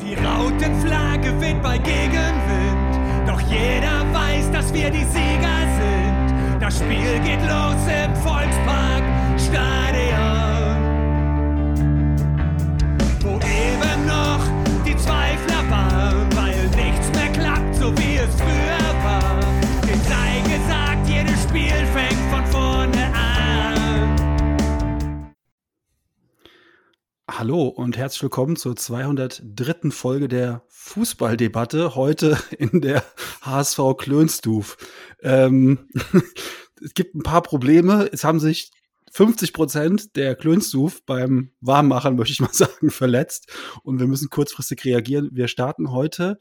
Die Rautenflagge weht bei Gegenwind, doch jeder weiß, dass wir die Sieger sind. Das Spiel geht los im Volkspark Stadion, wo eben noch die Zweifler waren, weil nichts mehr klappt, so wie es früher war. Dem sei gesagt, jedes Spiel fängt von vorne Hallo und herzlich willkommen zur 203. Folge der Fußballdebatte. Heute in der HSV Klönstuf. Ähm, es gibt ein paar Probleme. Es haben sich 50 Prozent der Klönstuf beim Warmmachen, möchte ich mal sagen, verletzt. Und wir müssen kurzfristig reagieren. Wir starten heute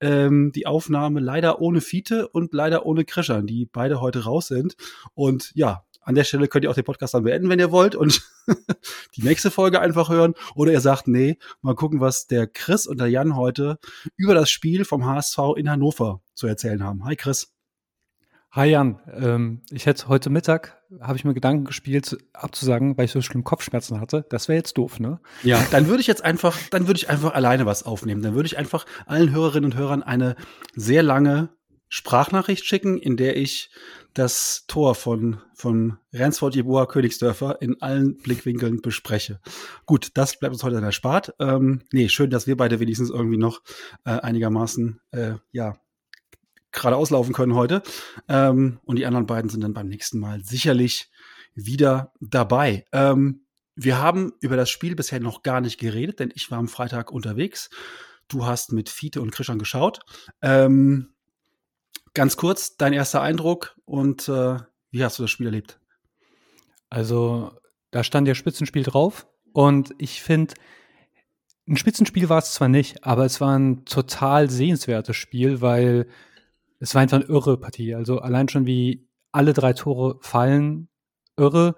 ähm, die Aufnahme leider ohne Fiete und leider ohne Krischern, die beide heute raus sind. Und ja, an der Stelle könnt ihr auch den Podcast dann beenden, wenn ihr wollt und die nächste Folge einfach hören. Oder ihr sagt, nee, mal gucken, was der Chris und der Jan heute über das Spiel vom HSV in Hannover zu erzählen haben. Hi Chris. Hi Jan, ähm, ich hätte heute Mittag, habe ich mir Gedanken gespielt, abzusagen, weil ich so schlimm Kopfschmerzen hatte. Das wäre jetzt doof, ne? Ja, dann würde ich jetzt einfach, dann würde ich einfach alleine was aufnehmen. Dann würde ich einfach allen Hörerinnen und Hörern eine sehr lange Sprachnachricht schicken, in der ich das Tor von, von Ransford Jeboa Königsdörfer in allen Blickwinkeln bespreche. Gut, das bleibt uns heute dann erspart. Ähm, nee, schön, dass wir beide wenigstens irgendwie noch äh, einigermaßen, äh, ja, gerade auslaufen können heute. Ähm, und die anderen beiden sind dann beim nächsten Mal sicherlich wieder dabei. Ähm, wir haben über das Spiel bisher noch gar nicht geredet, denn ich war am Freitag unterwegs. Du hast mit Fiete und Christian geschaut. Ähm, ganz kurz, dein erster Eindruck und äh, wie hast du das Spiel erlebt? Also, da stand ja Spitzenspiel drauf und ich finde, ein Spitzenspiel war es zwar nicht, aber es war ein total sehenswertes Spiel, weil es war einfach eine irre Partie. Also allein schon wie alle drei Tore fallen, irre.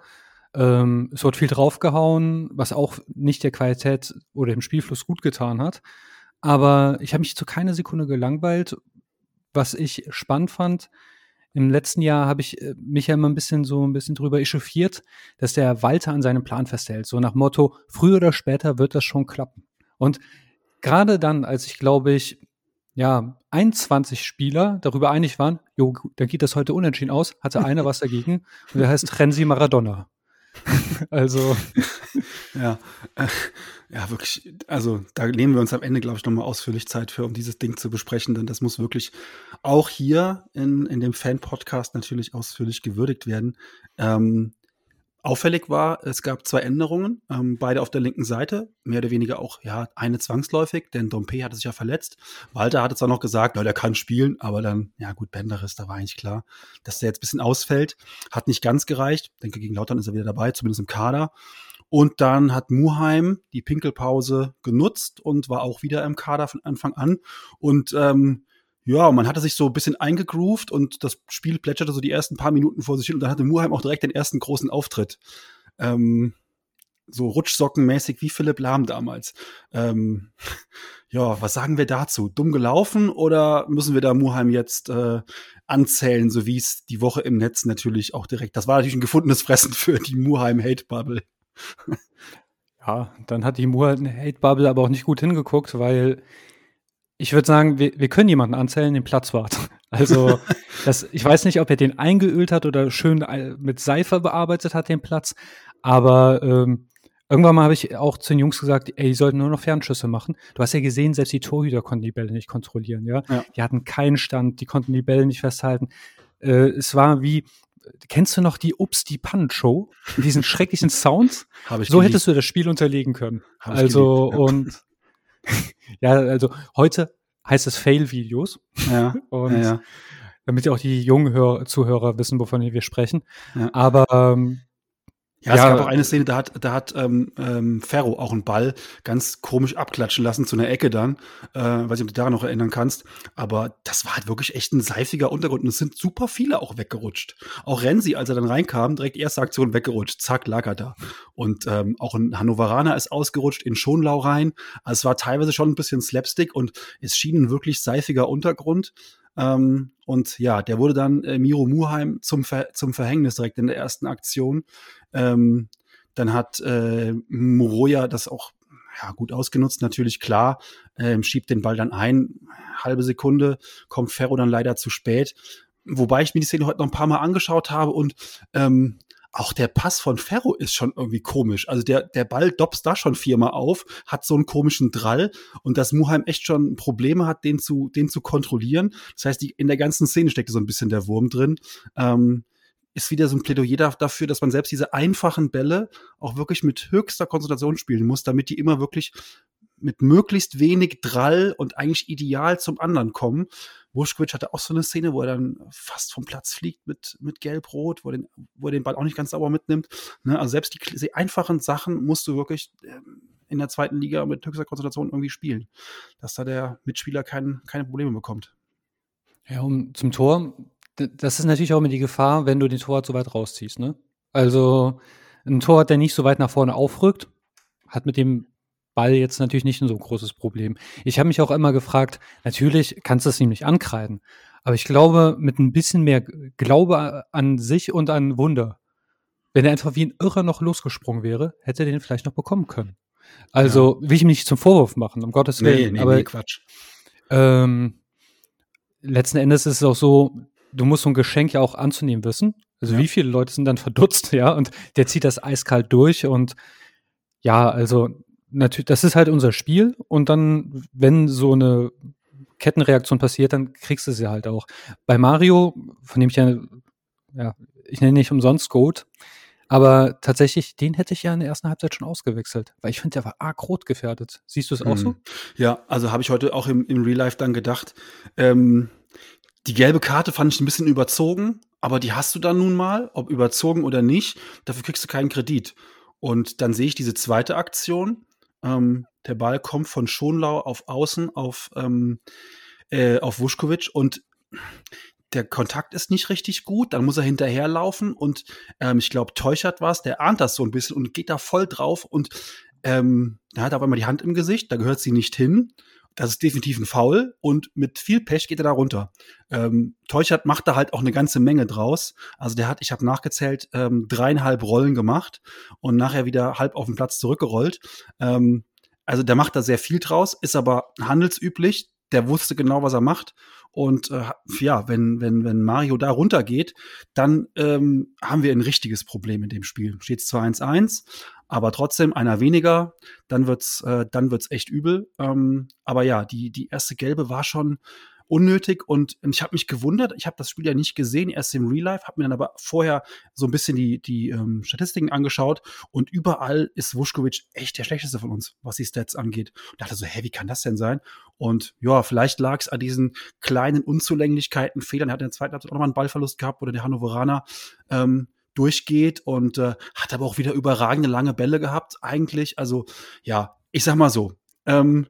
Ähm, es wird viel draufgehauen, was auch nicht der Qualität oder dem Spielfluss gut getan hat. Aber ich habe mich zu keiner Sekunde gelangweilt. Was ich spannend fand, im letzten Jahr habe ich äh, mich ja immer ein bisschen so ein bisschen drüber echauffiert, dass der Walter an seinem Plan festhält. So nach Motto, früher oder später wird das schon klappen. Und gerade dann, als ich glaube ich, ja, 21 Spieler darüber einig waren, jo, dann geht das heute unentschieden aus, hatte einer was dagegen und der heißt Renzi Maradona. also. Ja, äh, ja, wirklich. Also, da nehmen wir uns am Ende, glaube ich, nochmal ausführlich Zeit für, um dieses Ding zu besprechen, denn das muss wirklich auch hier in, in dem Fan-Podcast natürlich ausführlich gewürdigt werden. Ähm, Auffällig war, es gab zwei Änderungen, ähm, beide auf der linken Seite, mehr oder weniger auch, ja, eine zwangsläufig, denn Dompe hatte sich ja verletzt. Walter hatte zwar noch gesagt, na, der kann spielen, aber dann, ja gut, Benderis, da war eigentlich klar, dass der jetzt ein bisschen ausfällt. Hat nicht ganz gereicht. denke, gegen Lautern ist er wieder dabei, zumindest im Kader. Und dann hat Muheim die Pinkelpause genutzt und war auch wieder im Kader von Anfang an. Und ähm, ja, man hatte sich so ein bisschen eingegroovt und das Spiel plätscherte so die ersten paar Minuten vor sich hin und dann hatte Muheim auch direkt den ersten großen Auftritt. Ähm, so Rutschsockenmäßig wie Philipp Lahm damals. Ähm, ja, was sagen wir dazu? Dumm gelaufen oder müssen wir da Muheim jetzt äh, anzählen, so wie es die Woche im Netz natürlich auch direkt. Das war natürlich ein gefundenes Fressen für die Muheim Hate Bubble. ja, dann hat die Muheim Hate Bubble aber auch nicht gut hingeguckt, weil ich würde sagen, wir, wir können jemanden anzählen, den Platzwart. Also, das, ich weiß nicht, ob er den eingeölt hat oder schön äh, mit Seife bearbeitet hat, den Platz. Aber ähm, irgendwann mal habe ich auch zu den Jungs gesagt, ey, die sollten nur noch Fernschüsse machen. Du hast ja gesehen, selbst die Torhüter konnten die Bälle nicht kontrollieren, ja. ja. Die hatten keinen Stand, die konnten die Bälle nicht festhalten. Äh, es war wie, kennst du noch die Ups, die Pannen-Show? Diesen schrecklichen Sounds? Hab ich so geliebt. hättest du das Spiel unterlegen können. Hab also, geliebt, ja. und ja, also heute heißt es Fail-Videos. Ja. Und ja, ja. damit auch die jungen Hör Zuhörer wissen, wovon wir sprechen. Aber ähm, Ja, es gab auch eine Szene, da hat, da hat ähm, ähm, Ferro auch einen Ball ganz komisch abklatschen lassen zu einer Ecke dann. Äh, weiß nicht, ob du daran noch erinnern kannst. Aber das war halt wirklich echt ein seifiger Untergrund. Und es sind super viele auch weggerutscht. Auch Renzi, als er dann reinkam, direkt erste Aktion weggerutscht. Zack, lag er da. Und ähm, auch ein Hannoveraner ist ausgerutscht in Schonlau rein. Also es war teilweise schon ein bisschen Slapstick und es schien ein wirklich seifiger Untergrund. Ähm, und ja, der wurde dann äh, Miro Muheim zum, Ver zum Verhängnis direkt in der ersten Aktion. Ähm, dann hat äh, Moroja das auch ja, gut ausgenutzt, natürlich klar, ähm, schiebt den Ball dann ein, halbe Sekunde, kommt Ferro dann leider zu spät. Wobei ich mir die Szene heute noch ein paar Mal angeschaut habe und ähm, auch der Pass von Ferro ist schon irgendwie komisch. Also der, der Ball dopst da schon viermal auf, hat so einen komischen Drall und dass Muheim echt schon Probleme hat, den zu, den zu kontrollieren. Das heißt, die, in der ganzen Szene steckt so ein bisschen der Wurm drin. Ähm, ist wieder so ein Plädoyer dafür, dass man selbst diese einfachen Bälle auch wirklich mit höchster Konzentration spielen muss, damit die immer wirklich mit möglichst wenig Drall und eigentlich ideal zum anderen kommen. Wuschkowitsch hatte auch so eine Szene, wo er dann fast vom Platz fliegt mit, mit Gelb-Rot, wo, wo er den Ball auch nicht ganz sauber mitnimmt. Ne? Also selbst die, die, einfachen Sachen musst du wirklich ähm, in der zweiten Liga mit höchster Konzentration irgendwie spielen, dass da der Mitspieler kein, keine Probleme bekommt. Ja, um zum Tor, das ist natürlich auch immer die Gefahr, wenn du den Torwart so weit rausziehst. Ne? Also ein Torwart, der nicht so weit nach vorne aufrückt, hat mit dem Ball jetzt natürlich nicht so ein großes Problem. Ich habe mich auch immer gefragt, natürlich kannst du es ihm nicht ankreiden, aber ich glaube, mit ein bisschen mehr Glaube an sich und an Wunder, wenn er einfach wie ein Irrer noch losgesprungen wäre, hätte er den vielleicht noch bekommen können. Also ja. will ich ihm nicht zum Vorwurf machen, um Gottes Willen. Nee, nee, aber, nee, Quatsch. Ähm, letzten Endes ist es auch so, du musst so ein Geschenk ja auch anzunehmen wissen. Also ja. wie viele Leute sind dann verdutzt, ja, und der zieht das eiskalt durch und ja, also natürlich, das ist halt unser Spiel und dann, wenn so eine Kettenreaktion passiert, dann kriegst du sie halt auch. Bei Mario, von dem ich ja, ja, ich nenne nicht umsonst Goat, aber tatsächlich, den hätte ich ja in der ersten Halbzeit schon ausgewechselt, weil ich finde, der war arg rot gefährdet. Siehst du es auch mhm. so? Ja, also habe ich heute auch im, im Real Life dann gedacht, ähm, die gelbe Karte fand ich ein bisschen überzogen, aber die hast du dann nun mal, ob überzogen oder nicht, dafür kriegst du keinen Kredit. Und dann sehe ich diese zweite Aktion ähm, der Ball kommt von Schonlau auf Außen auf, ähm, äh, auf Vuskovic und der Kontakt ist nicht richtig gut, dann muss er hinterherlaufen und ähm, ich glaube, Teuchert war es, der ahnt das so ein bisschen und geht da voll drauf und ähm, da hat er auf einmal die Hand im Gesicht, da gehört sie nicht hin das ist definitiv ein Foul und mit viel Pech geht er da runter. Ähm, Teuchert macht da halt auch eine ganze Menge draus. Also der hat, ich habe nachgezählt, ähm, dreieinhalb Rollen gemacht und nachher wieder halb auf den Platz zurückgerollt. Ähm, also der macht da sehr viel draus, ist aber handelsüblich. Der wusste genau, was er macht. Und äh, ja, wenn, wenn, wenn Mario da runtergeht, dann ähm, haben wir ein richtiges Problem in dem Spiel. Steht zwar 1-1, aber trotzdem einer weniger, dann wird's, äh, dann wird's echt übel. Ähm, aber ja, die, die erste gelbe war schon unnötig und ich habe mich gewundert, ich habe das Spiel ja nicht gesehen, erst im Real Life, habe mir dann aber vorher so ein bisschen die, die ähm, Statistiken angeschaut und überall ist Vuskovic echt der schlechteste von uns, was die Stats angeht. Und dachte so, hä, wie kann das denn sein? Und ja, vielleicht lag es an diesen kleinen Unzulänglichkeiten, Fehlern. Er hat in der zweiten Halbzeit auch nochmal einen Ballverlust gehabt oder der Hannoveraner ähm, durchgeht und äh, hat aber auch wieder überragende lange Bälle gehabt, eigentlich. Also, ja, ich sag mal so, ähm,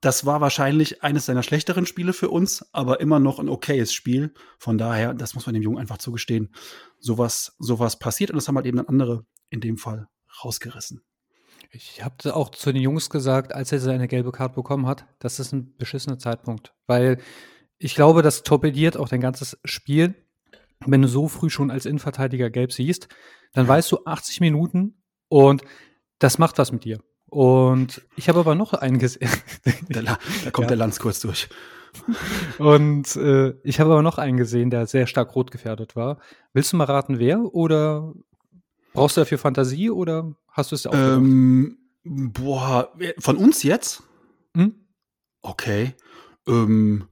das war wahrscheinlich eines seiner schlechteren Spiele für uns, aber immer noch ein okayes Spiel. Von daher, das muss man dem Jungen einfach zugestehen. Sowas, sowas passiert und das haben halt eben dann andere in dem Fall rausgerissen. Ich habe auch zu den Jungs gesagt, als er seine gelbe Karte bekommen hat, das ist ein beschissener Zeitpunkt, weil ich glaube, das torpediert auch dein ganzes Spiel wenn du so früh schon als Innenverteidiger gelb siehst, dann weißt du 80 Minuten und das macht was mit dir. Und ich habe aber noch einen gesehen. da, da, kommt ja. der Lanz kurz durch. Und äh, ich habe aber noch einen gesehen, der sehr stark rot gefährdet war. Willst du mal raten, wer? Oder brauchst du dafür Fantasie oder hast du es auch ähm, Boah, von uns jetzt? Hm? Okay. Ähm,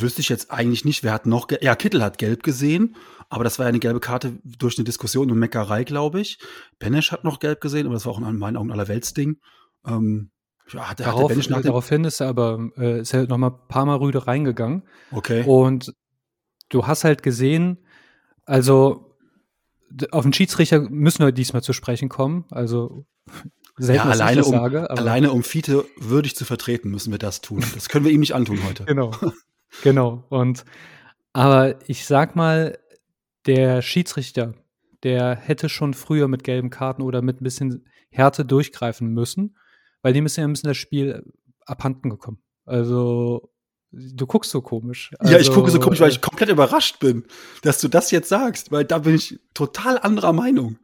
Wüsste ich jetzt eigentlich nicht, wer hat noch, ja, Kittel hat gelb gesehen, aber das war ja eine gelbe Karte durch eine Diskussion und Meckerei, glaube ich. Benesch hat noch gelb gesehen, aber das war auch in meinen Augen aller Weltsding. Ähm, ja, hat, darauf, hat der daraufhin ist er aber äh, ist er noch mal ein paar Mal rüde reingegangen. Okay. Und du hast halt gesehen, also auf den Schiedsrichter müssen wir diesmal zu sprechen kommen. Also selten, ja, alleine, um, sage, alleine um Fiete würdig zu vertreten, müssen wir das tun. Das können wir ihm nicht antun heute. genau. Genau. Und aber ich sag mal, der Schiedsrichter, der hätte schon früher mit gelben Karten oder mit ein bisschen Härte durchgreifen müssen, weil dem ist ja ein bisschen das Spiel abhanden gekommen. Also Du guckst so komisch. Also, ja, ich gucke so komisch, weil ich äh, komplett überrascht bin, dass du das jetzt sagst, weil da bin ich total anderer Meinung.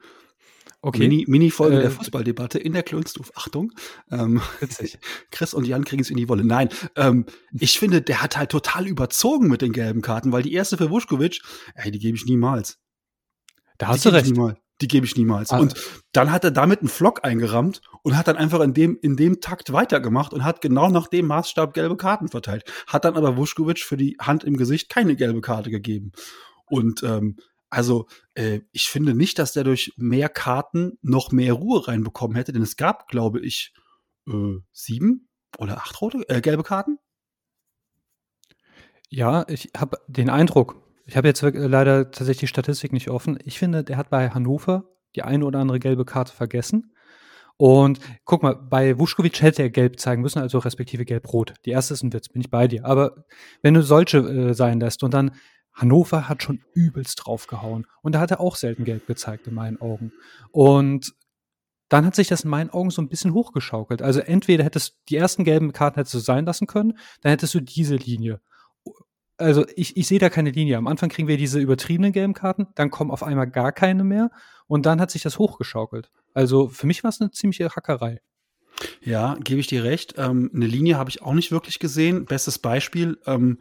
Okay. Mini, Mini-Folge äh, der Fußballdebatte in der Klönstuf. Achtung. Ähm, witzig. Chris und Jan kriegen es in die Wolle. Nein, ähm, ich finde, der hat halt total überzogen mit den gelben Karten, weil die erste für Vuskovic, ey, die gebe ich niemals. Da hast die du recht. Die gebe ich niemals. Ah. Und dann hat er damit einen Flock eingerammt und hat dann einfach in dem, in dem Takt weitergemacht und hat genau nach dem Maßstab gelbe Karten verteilt. Hat dann aber Vuskovic für die Hand im Gesicht keine gelbe Karte gegeben. Und ähm, also äh, ich finde nicht, dass der durch mehr Karten noch mehr Ruhe reinbekommen hätte, denn es gab, glaube ich, äh, sieben oder acht rote, äh, gelbe Karten. Ja, ich habe den Eindruck, ich habe jetzt leider tatsächlich die Statistik nicht offen. Ich finde, der hat bei Hannover die eine oder andere gelbe Karte vergessen. Und guck mal, bei Vuskovic hätte er gelb zeigen müssen, also respektive gelb-rot. Die erste ist ein Witz, bin ich bei dir. Aber wenn du solche äh, sein lässt und dann Hannover hat schon übelst draufgehauen. Und da hat er auch selten gelb gezeigt, in meinen Augen. Und dann hat sich das in meinen Augen so ein bisschen hochgeschaukelt. Also entweder hättest die ersten gelben Karten hättest du sein lassen können, dann hättest du diese Linie. Also ich, ich sehe da keine Linie. Am Anfang kriegen wir diese übertriebenen gelben Karten, dann kommen auf einmal gar keine mehr und dann hat sich das hochgeschaukelt. Also für mich war es eine ziemliche Hackerei. Ja, gebe ich dir recht. Ähm, eine Linie habe ich auch nicht wirklich gesehen. Bestes Beispiel. Ähm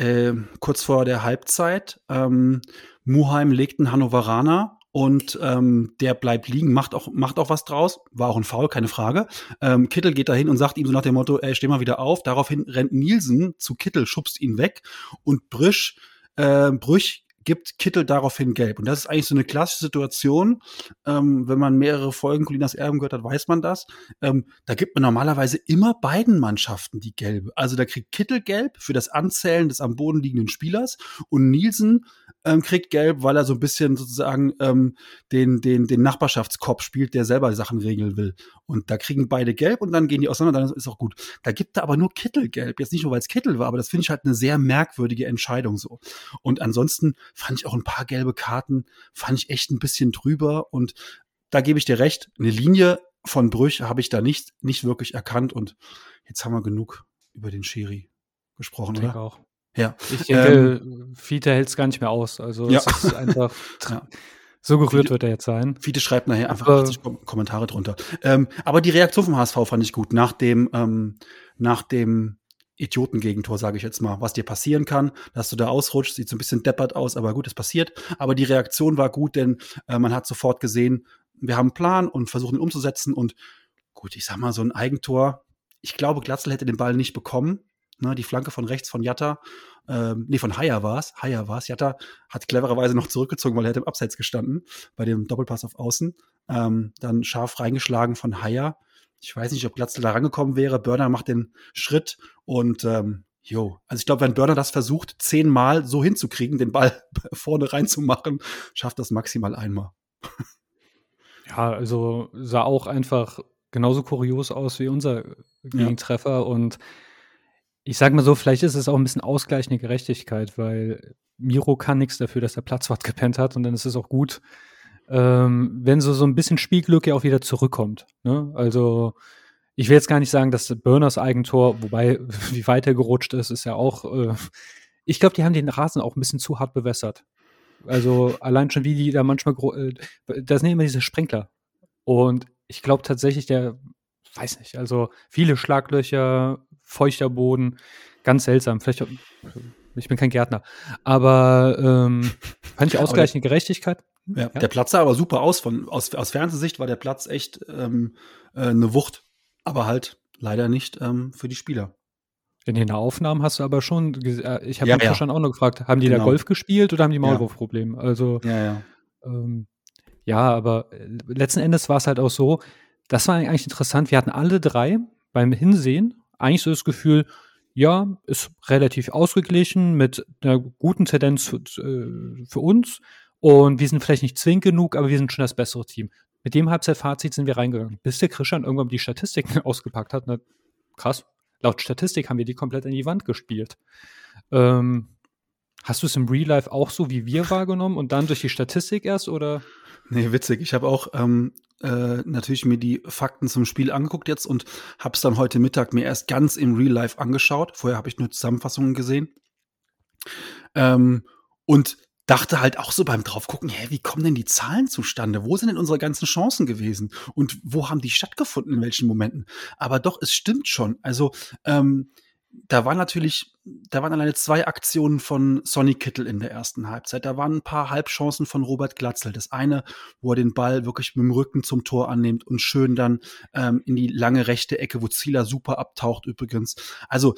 äh, kurz vor der Halbzeit. Ähm, Muheim legt einen Hannoveraner und ähm, der bleibt liegen, macht auch, macht auch was draus. War auch ein Foul, keine Frage. Ähm, Kittel geht dahin und sagt ihm so nach dem Motto, ey, steh mal wieder auf. Daraufhin rennt Nielsen zu Kittel, schubst ihn weg und Brüsch, äh, Brüch gibt Kittel daraufhin gelb. Und das ist eigentlich so eine klassische Situation. Ähm, wenn man mehrere Folgen Colinas Erben gehört hat, weiß man das. Ähm, da gibt man normalerweise immer beiden Mannschaften die gelbe. Also da kriegt Kittel gelb für das Anzählen des am Boden liegenden Spielers und Nielsen ähm, kriegt gelb, weil er so ein bisschen sozusagen ähm, den, den, den Nachbarschaftskopf spielt, der selber Sachen regeln will. Und da kriegen beide gelb und dann gehen die auseinander, dann ist auch gut. Da gibt er aber nur Kittel gelb. Jetzt nicht nur, weil es Kittel war, aber das finde ich halt eine sehr merkwürdige Entscheidung so. Und ansonsten fand ich auch ein paar gelbe Karten, fand ich echt ein bisschen drüber. Und da gebe ich dir recht, eine Linie von Brüch habe ich da nicht, nicht wirklich erkannt. Und jetzt haben wir genug über den Schiri gesprochen, ich oder? auch. Ja. Ich denke, ähm, Fiete hält es gar nicht mehr aus. Also ja. es ist einfach. ja. So gerührt Fiete, wird er jetzt sein. Fiete schreibt nachher einfach aber, 80 Kom Kommentare drunter. Ähm, aber die Reaktion vom HSV fand ich gut. Nach dem, ähm, nach dem Idiotengegentor, sage ich jetzt mal, was dir passieren kann, dass du da ausrutscht, sieht so ein bisschen deppert aus, aber gut, es passiert. Aber die Reaktion war gut, denn äh, man hat sofort gesehen, wir haben einen Plan und versuchen ihn umzusetzen. Und gut, ich sag mal, so ein Eigentor, ich glaube, Glatzel hätte den Ball nicht bekommen. Ne, die Flanke von rechts von Jatta, ähm, nee, von Haier war es. Haier war es. Jatta hat clevererweise noch zurückgezogen, weil er hätte im Abseits gestanden, bei dem Doppelpass auf Außen. Ähm, dann scharf reingeschlagen von Haier. Ich weiß nicht, ob Glatzel da rangekommen wäre. Börner macht den Schritt und ähm, Jo, also ich glaube, wenn Börner das versucht, zehnmal so hinzukriegen, den Ball vorne reinzumachen, schafft das maximal einmal. Ja, also sah auch einfach genauso kurios aus wie unser Gegentreffer ja. und ich sage mal so, vielleicht ist es auch ein bisschen ausgleichende Gerechtigkeit, weil Miro kann nichts dafür, dass der Platzwart gepennt hat und dann ist es auch gut, ähm, wenn so, so ein bisschen Spielglück ja auch wieder zurückkommt. Ne? Also ich will jetzt gar nicht sagen, dass Burners Eigentor, wobei wie weit er gerutscht ist, ist ja auch, äh, ich glaube, die haben den Rasen auch ein bisschen zu hart bewässert. Also allein schon wie die da manchmal, äh, das sind immer diese Sprenkler. Und ich glaube tatsächlich, der, weiß nicht, also viele Schlaglöcher, feuchter Boden, ganz seltsam. Vielleicht, ich bin kein Gärtner, aber ähm, fand ich ausgleichende Gerechtigkeit. Ja, ja, Der Platz sah aber super aus. Von, aus, aus Fernsehsicht war der Platz echt ähm, äh, eine Wucht, aber halt leider nicht ähm, für die Spieler. In den Aufnahmen hast du aber schon, äh, ich habe ja, mich ja. schon auch noch gefragt, haben die genau. da Golf gespielt oder haben die Maulwurfprobleme? Also, ja, ja. Ähm, ja, aber äh, letzten Endes war es halt auch so, das war eigentlich interessant. Wir hatten alle drei beim Hinsehen eigentlich so das Gefühl, ja, ist relativ ausgeglichen mit einer guten Tendenz für, äh, für, uns. Und wir sind vielleicht nicht zwingend genug, aber wir sind schon das bessere Team. Mit dem Halbzeitfazit sind wir reingegangen. Bis der Christian irgendwann die Statistiken ausgepackt hat. Na, krass. Laut Statistik haben wir die komplett in die Wand gespielt. Ähm, hast du es im Real Life auch so wie wir wahrgenommen und dann durch die Statistik erst oder? Nee, witzig. Ich habe auch ähm, äh, natürlich mir die Fakten zum Spiel angeguckt jetzt und habe es dann heute Mittag mir erst ganz im Real Life angeschaut. Vorher habe ich nur Zusammenfassungen gesehen. Ähm, und dachte halt auch so beim draufgucken, hä, wie kommen denn die Zahlen zustande? Wo sind denn unsere ganzen Chancen gewesen? Und wo haben die stattgefunden, in welchen Momenten? Aber doch, es stimmt schon. Also, ähm, da war natürlich, da waren alleine zwei Aktionen von Sonny Kittel in der ersten Halbzeit. Da waren ein paar Halbchancen von Robert Glatzel. Das eine, wo er den Ball wirklich mit dem Rücken zum Tor annimmt und schön dann ähm, in die lange rechte Ecke, wo Zieler super abtaucht übrigens. Also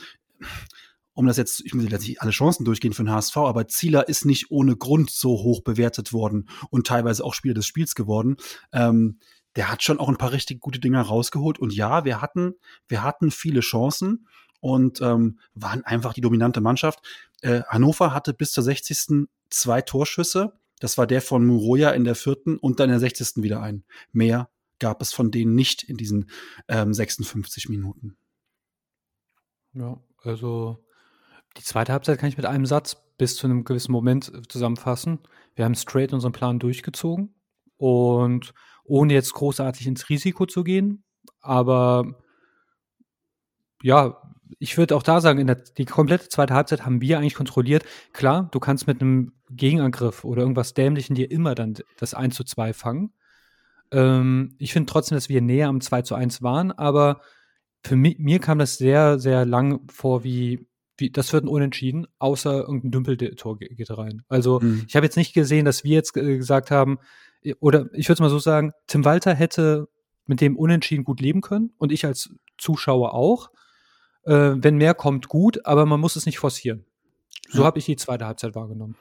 um das jetzt, ich muss jetzt nicht alle Chancen durchgehen für den HSV, aber Zieler ist nicht ohne Grund so hoch bewertet worden und teilweise auch Spieler des Spiels geworden. Ähm, der hat schon auch ein paar richtig gute Dinger rausgeholt. Und ja, wir hatten, wir hatten viele Chancen und ähm, waren einfach die dominante Mannschaft. Äh, Hannover hatte bis zur 60. zwei Torschüsse. Das war der von Muroya in der vierten und dann in der 60. wieder ein. Mehr gab es von denen nicht in diesen ähm, 56 Minuten. Ja, also die zweite Halbzeit kann ich mit einem Satz bis zu einem gewissen Moment zusammenfassen. Wir haben straight unseren Plan durchgezogen und ohne jetzt großartig ins Risiko zu gehen, aber ja, ich würde auch da sagen, der, die komplette zweite Halbzeit haben wir eigentlich kontrolliert. Klar, du kannst mit einem Gegenangriff oder irgendwas Dämlichen dir immer dann das 1 zu 2 fangen. Ähm, ich finde trotzdem, dass wir näher am 2 zu 1 waren, aber für mich, mir kam das sehr, sehr lang vor, wie, wie das wird ein Unentschieden, außer irgendein Dümpeltor geht rein. Also mhm. ich habe jetzt nicht gesehen, dass wir jetzt gesagt haben, oder ich würde es mal so sagen, Tim Walter hätte mit dem Unentschieden gut leben können und ich als Zuschauer auch. Äh, wenn mehr kommt, gut, aber man muss es nicht forcieren. So ja. habe ich die zweite Halbzeit wahrgenommen.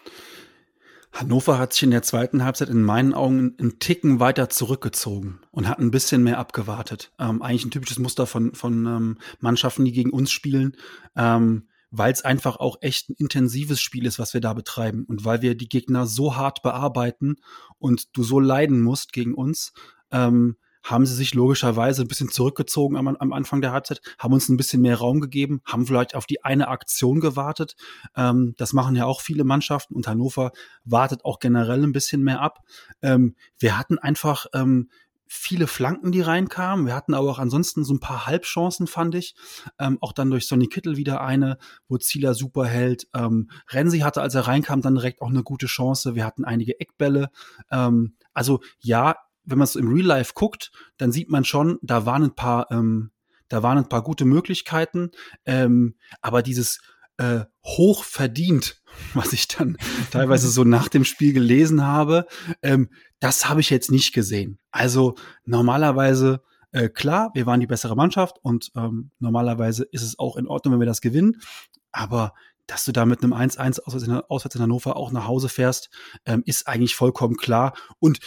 Hannover hat sich in der zweiten Halbzeit in meinen Augen einen Ticken weiter zurückgezogen und hat ein bisschen mehr abgewartet. Ähm, eigentlich ein typisches Muster von, von ähm, Mannschaften, die gegen uns spielen, ähm, weil es einfach auch echt ein intensives Spiel ist, was wir da betreiben und weil wir die Gegner so hart bearbeiten und du so leiden musst gegen uns. Ähm, haben sie sich logischerweise ein bisschen zurückgezogen am, am Anfang der Halbzeit, haben uns ein bisschen mehr Raum gegeben, haben vielleicht auf die eine Aktion gewartet. Ähm, das machen ja auch viele Mannschaften und Hannover wartet auch generell ein bisschen mehr ab. Ähm, wir hatten einfach ähm, viele Flanken, die reinkamen. Wir hatten aber auch ansonsten so ein paar Halbchancen, fand ich. Ähm, auch dann durch Sonny Kittel wieder eine, wo Zieler super hält. Ähm, Renzi hatte, als er reinkam, dann direkt auch eine gute Chance. Wir hatten einige Eckbälle. Ähm, also ja, wenn man es im Real Life guckt, dann sieht man schon, da waren ein paar, ähm, da waren ein paar gute Möglichkeiten, ähm, aber dieses äh, hoch verdient, was ich dann teilweise so nach dem Spiel gelesen habe, ähm, das habe ich jetzt nicht gesehen. Also normalerweise äh, klar, wir waren die bessere Mannschaft und ähm, normalerweise ist es auch in Ordnung, wenn wir das gewinnen. Aber dass du da mit einem 1-1 auswärts in Hannover auch nach Hause fährst, ähm, ist eigentlich vollkommen klar. Und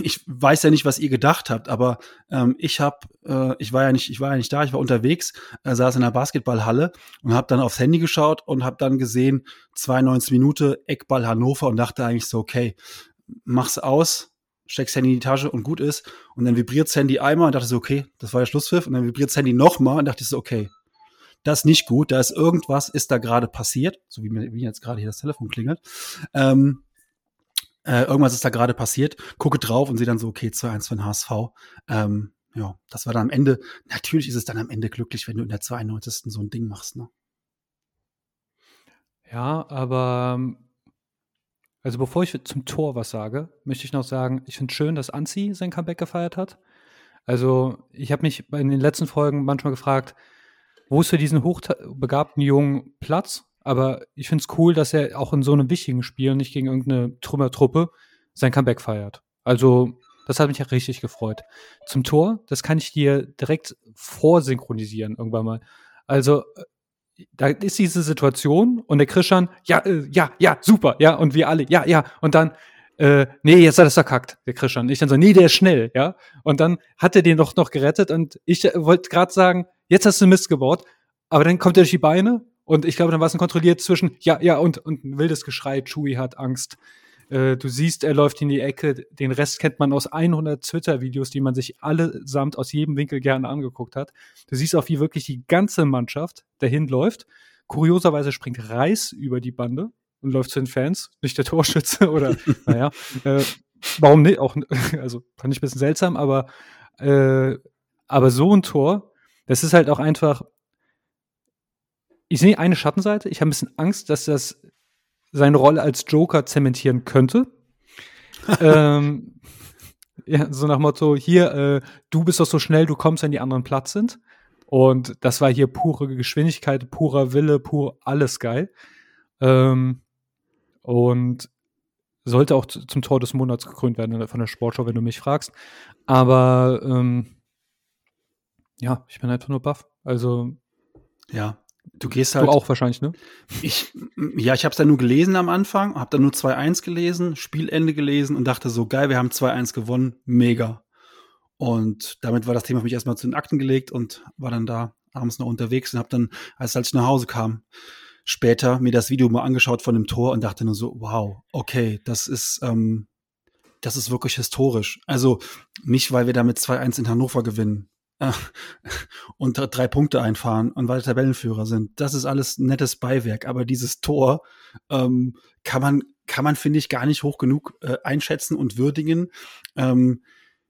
ich weiß ja nicht, was ihr gedacht habt, aber ähm, ich habe, äh, ich war ja nicht, ich war ja nicht da, ich war unterwegs, äh, saß in der Basketballhalle und habe dann aufs Handy geschaut und habe dann gesehen 92 Minuten Eckball Hannover und dachte eigentlich so, okay, mach's aus, steckst Handy in die Tasche und gut ist und dann vibriert's Handy einmal und dachte so, okay, das war ja Schlusspfiff und dann vibriert's Handy nochmal und dachte so, okay, das ist nicht gut, da ist irgendwas, ist da gerade passiert, so wie mir wie jetzt gerade hier das Telefon klingelt. Ähm, äh, irgendwas ist da gerade passiert, gucke drauf und sehe dann so, okay, 2-1 für den HSV. Ähm, ja, das war dann am Ende, natürlich ist es dann am Ende glücklich, wenn du in der 92. so ein Ding machst, ne? Ja, aber also bevor ich zum Tor was sage, möchte ich noch sagen, ich finde schön, dass Anzi sein Comeback gefeiert hat. Also ich habe mich in den letzten Folgen manchmal gefragt, wo ist für diesen hochbegabten Jungen Platz? Aber ich finde es cool, dass er auch in so einem wichtigen Spiel nicht gegen irgendeine Trümmertruppe sein Comeback feiert. Also, das hat mich ja richtig gefreut. Zum Tor, das kann ich dir direkt vorsynchronisieren irgendwann mal. Also, äh, da ist diese Situation und der Christian, ja, äh, ja, ja, super, ja, und wir alle, ja, ja, und dann, äh, nee, jetzt hat er es verkackt, der Christian. Ich dann so, nee, der ist schnell, ja. Und dann hat er den doch noch gerettet und ich äh, wollte gerade sagen, jetzt hast du Mist gebaut, aber dann kommt er durch die Beine und ich glaube, dann war es ein kontrolliert zwischen, ja, ja, und, und ein wildes Geschrei, Chewie hat Angst. Äh, du siehst, er läuft in die Ecke. Den Rest kennt man aus 100 Twitter-Videos, die man sich allesamt aus jedem Winkel gerne angeguckt hat. Du siehst auch, wie wirklich die ganze Mannschaft dahin läuft. Kurioserweise springt Reis über die Bande und läuft zu den Fans, nicht der Torschütze oder, naja, äh, warum nicht? Auch, also fand ich ein bisschen seltsam, aber, äh, aber so ein Tor, das ist halt auch einfach, ich sehe eine Schattenseite. Ich habe ein bisschen Angst, dass das seine Rolle als Joker zementieren könnte. ähm, ja, so nach Motto, hier, äh, du bist doch so schnell, du kommst, wenn die anderen platt sind. Und das war hier pure Geschwindigkeit, purer Wille, pur alles geil. Ähm, und sollte auch zum Tor des Monats gekrönt werden von der Sportschau, wenn du mich fragst. Aber ähm, ja, ich bin einfach nur baff. Also ja, du gehst halt. Du auch wahrscheinlich, ne? Ich, ja, ich habe es dann nur gelesen am Anfang, habe dann nur 2-1 gelesen, Spielende gelesen und dachte so, geil, wir haben 2-1 gewonnen, mega. Und damit war das Thema für mich erstmal zu den Akten gelegt und war dann da abends noch unterwegs und habe dann, als, als ich nach Hause kam, später mir das Video mal angeschaut von dem Tor und dachte nur so, wow, okay, das ist, ähm, das ist wirklich historisch. Also nicht, weil wir damit 2-1 in Hannover gewinnen und drei Punkte einfahren und weiter Tabellenführer sind. Das ist alles nettes Beiwerk, aber dieses Tor ähm, kann man, kann man, finde ich, gar nicht hoch genug äh, einschätzen und würdigen. Ähm,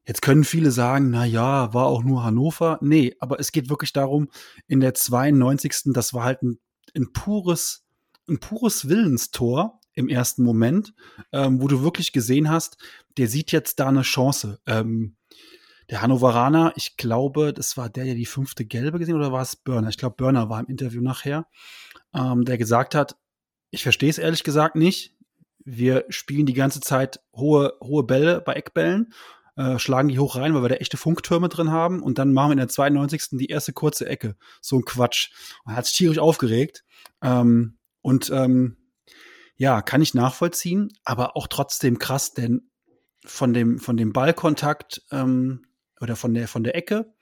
Jetzt können viele sagen, na ja, war auch nur Hannover. Nee, aber es geht wirklich darum, in der 92. Das war halt ein ein pures, ein pures Willenstor im ersten Moment, ähm, wo du wirklich gesehen hast, der sieht jetzt da eine Chance. Ähm, der Hannoveraner, ich glaube, das war der, der die fünfte Gelbe gesehen oder war es Burner? Ich glaube, Burner war im Interview nachher, ähm, der gesagt hat, ich verstehe es ehrlich gesagt nicht. Wir spielen die ganze Zeit hohe, hohe Bälle bei Eckbällen äh, schlagen die hoch rein, weil wir da echte Funktürme drin haben und dann machen wir in der 92. die erste kurze Ecke. So ein Quatsch. Er hat sich tierisch aufgeregt. Ähm, und ähm, ja, kann ich nachvollziehen, aber auch trotzdem krass, denn von dem, von dem Ballkontakt ähm, oder von der, von der Ecke,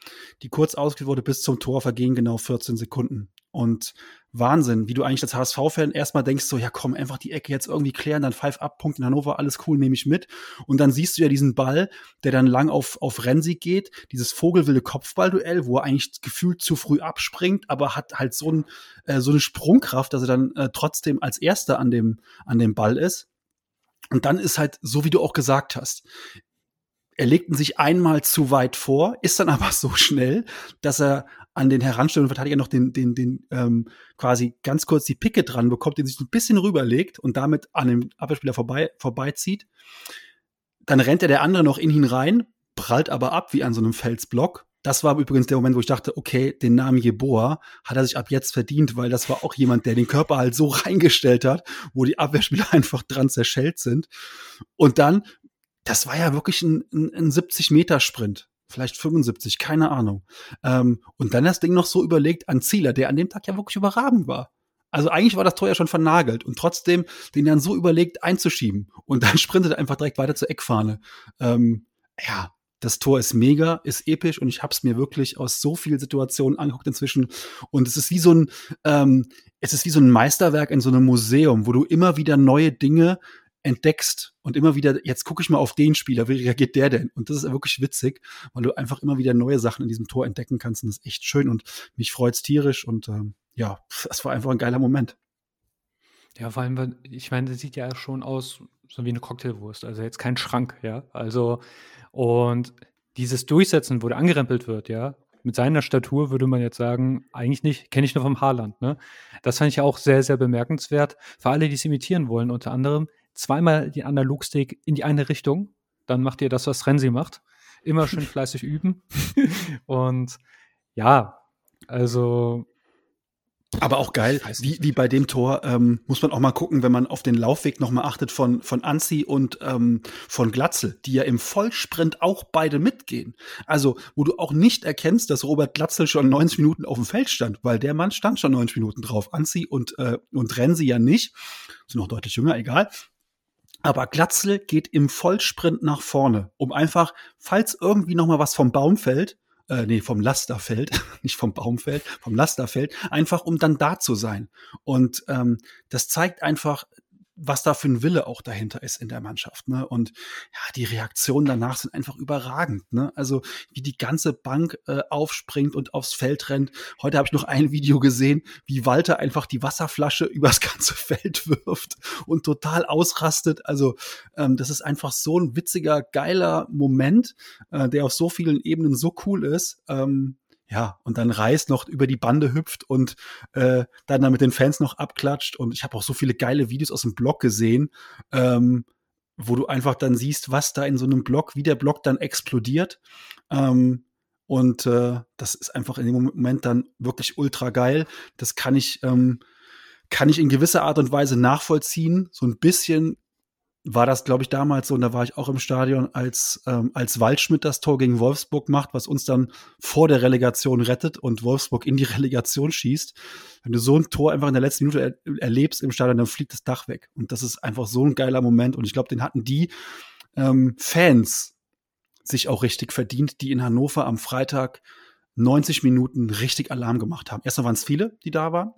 die kurz ausgeführt wurde, bis zum Tor vergehen genau 14 Sekunden. Und Wahnsinn, wie du eigentlich als HSV-Fan erstmal denkst, so, ja komm, einfach die Ecke jetzt irgendwie klären, dann Five Up, Punkt in Hannover, alles cool, nehme ich mit. Und dann siehst du ja diesen Ball, der dann lang auf, auf Rennsieg geht, dieses vogelwilde Kopfballduell, wo er eigentlich gefühlt zu früh abspringt, aber hat halt so, ein, äh, so eine Sprungkraft, dass er dann äh, trotzdem als Erster an dem, an dem Ball ist. Und dann ist halt, so wie du auch gesagt hast, er legten sich einmal zu weit vor, ist dann aber so schnell, dass er an den heranstellenden Verteidiger noch den, den, den ähm, quasi ganz kurz die Picke dran bekommt, den sich ein bisschen rüberlegt und damit an dem Abwehrspieler vorbei, vorbeizieht. Dann rennt er der andere noch in ihn rein, prallt aber ab wie an so einem Felsblock. Das war übrigens der Moment, wo ich dachte, okay, den Namen Jeboa hat er sich ab jetzt verdient, weil das war auch jemand, der den Körper halt so reingestellt hat, wo die Abwehrspieler einfach dran zerschellt sind. Und dann das war ja wirklich ein, ein, ein 70-Meter-Sprint. Vielleicht 75, keine Ahnung. Ähm, und dann das Ding noch so überlegt an Zieler, der an dem Tag ja wirklich überragend war. Also eigentlich war das Tor ja schon vernagelt und trotzdem den dann so überlegt einzuschieben. Und dann sprintet er einfach direkt weiter zur Eckfahne. Ähm, ja, das Tor ist mega, ist episch und ich habe es mir wirklich aus so vielen Situationen angeguckt inzwischen. Und es ist wie so ein, ähm, es ist wie so ein Meisterwerk in so einem Museum, wo du immer wieder neue Dinge entdeckst und immer wieder, jetzt gucke ich mal auf den Spieler, wie reagiert der denn? Und das ist wirklich witzig, weil du einfach immer wieder neue Sachen in diesem Tor entdecken kannst und das ist echt schön und mich freut's tierisch und ähm, ja, das war einfach ein geiler Moment. Ja, vor allem, ich meine, das sieht ja schon aus so wie eine Cocktailwurst, also jetzt kein Schrank, ja, also und dieses Durchsetzen, wo der angerempelt wird, ja, mit seiner Statur würde man jetzt sagen, eigentlich nicht, kenne ich nur vom Haarland, ne? Das fand ich auch sehr, sehr bemerkenswert. Für alle, die es imitieren wollen, unter anderem, zweimal den Analogstick in die eine Richtung, dann macht ihr das, was Renzi macht. Immer schön fleißig üben. Und ja, also. Aber auch geil, wie, wie bei dem Tor ähm, muss man auch mal gucken, wenn man auf den Laufweg nochmal achtet von, von Anzi und ähm, von Glatzel, die ja im Vollsprint auch beide mitgehen. Also, wo du auch nicht erkennst, dass Robert Glatzel schon 90 Minuten auf dem Feld stand, weil der Mann stand schon 90 Minuten drauf. Anzi und, äh, und Renzi ja nicht. Sind noch deutlich jünger, egal. Aber Glatzel geht im Vollsprint nach vorne, um einfach, falls irgendwie noch mal was vom Baum fällt, äh, nee, vom Laster fällt, nicht vom Baum fällt, vom Laster fällt, einfach um dann da zu sein. Und ähm, das zeigt einfach, was da für ein Wille auch dahinter ist in der Mannschaft. Ne? Und ja, die Reaktionen danach sind einfach überragend. Ne? Also wie die ganze Bank äh, aufspringt und aufs Feld rennt. Heute habe ich noch ein Video gesehen, wie Walter einfach die Wasserflasche übers ganze Feld wirft und total ausrastet. Also ähm, das ist einfach so ein witziger, geiler Moment, äh, der auf so vielen Ebenen so cool ist. Ähm, ja, und dann Reis noch über die Bande hüpft und äh, dann, dann mit den Fans noch abklatscht. Und ich habe auch so viele geile Videos aus dem Blog gesehen, ähm, wo du einfach dann siehst, was da in so einem Blog, wie der Blog dann explodiert. Ähm, und äh, das ist einfach in dem Moment dann wirklich ultra geil. Das kann ich, ähm, kann ich in gewisser Art und Weise nachvollziehen. So ein bisschen war das, glaube ich, damals so, und da war ich auch im Stadion, als, ähm, als Waldschmidt das Tor gegen Wolfsburg macht, was uns dann vor der Relegation rettet und Wolfsburg in die Relegation schießt. Wenn du so ein Tor einfach in der letzten Minute er erlebst im Stadion, dann fliegt das Dach weg. Und das ist einfach so ein geiler Moment. Und ich glaube, den hatten die ähm, Fans sich auch richtig verdient, die in Hannover am Freitag 90 Minuten richtig Alarm gemacht haben. Erstmal waren es viele, die da waren.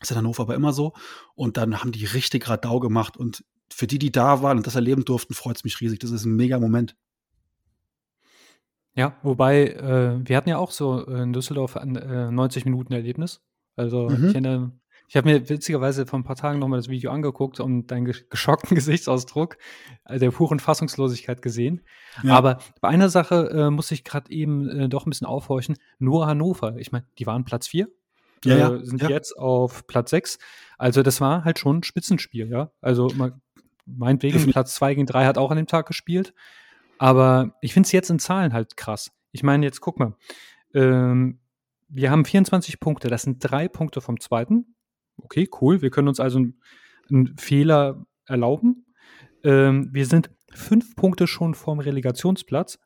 Ist in Hannover aber immer so. Und dann haben die richtig Radau gemacht. Und für die, die da waren und das erleben durften, freut es mich riesig. Das ist ein mega Moment. Ja, wobei, äh, wir hatten ja auch so in Düsseldorf ein äh, 90 Minuten Erlebnis. Also mhm. ich erinnere, ich habe mir witzigerweise vor ein paar Tagen nochmal das Video angeguckt und deinen geschockten Gesichtsausdruck äh, der puren Fassungslosigkeit gesehen. Ja. Aber bei einer Sache äh, muss ich gerade eben äh, doch ein bisschen aufhorchen. Nur Hannover, ich meine, die waren Platz 4, ja, äh, sind ja. jetzt auf Platz 6. Also das war halt schon ein Spitzenspiel, ja. Also man meinetwegen, Platz 2 gegen 3 hat auch an dem Tag gespielt. Aber ich finde es jetzt in Zahlen halt krass. Ich meine, jetzt guck mal. Ähm, wir haben 24 Punkte, das sind drei Punkte vom zweiten. Okay, cool. Wir können uns also einen, Fehler erlauben. Ähm, wir sind fünf Punkte schon vom Relegationsplatz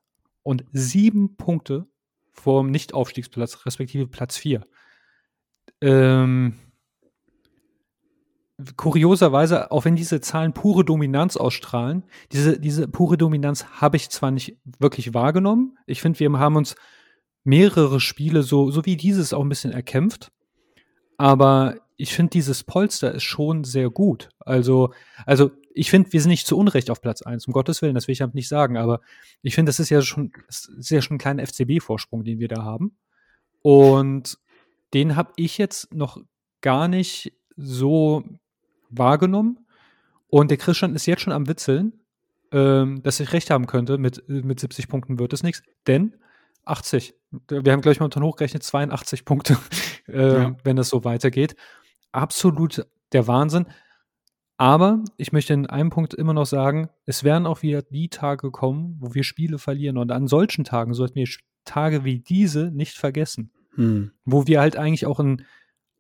und sieben Punkte vom Nichtaufstiegsplatz, respektive Platz 4. Ähm, kurioserweise, auch wenn diese Zahlen pure Dominanz ausstrahlen, diese, diese pure Dominanz habe ich zwar nicht wirklich wahrgenommen. Ich finde, wir haben uns mehrere Spiele so, so wie dieses auch ein bisschen erkämpft. Aber ich finde, dieses Polster ist schon sehr gut. Also, also ich finde, wir sind nicht zu Unrecht auf Platz 1, um Gottes Willen, das will ich halt nicht sagen, aber ich finde, das ist ja schon, das ist ja schon ein kleiner FCB-Vorsprung, den wir da haben. Und den habe ich jetzt noch gar nicht so wahrgenommen. Und der Christian ist jetzt schon am Witzeln, ähm, dass ich recht haben könnte, mit, mit 70 Punkten wird es nichts. Denn 80. Wir haben gleich mal unter hochgerechnet 82 Punkte, äh, ja. wenn das so weitergeht. Absolut der Wahnsinn. Aber ich möchte in einem Punkt immer noch sagen, es werden auch wieder die Tage kommen, wo wir Spiele verlieren. Und an solchen Tagen sollten wir Tage wie diese nicht vergessen. Hm. Wo wir halt eigentlich auch in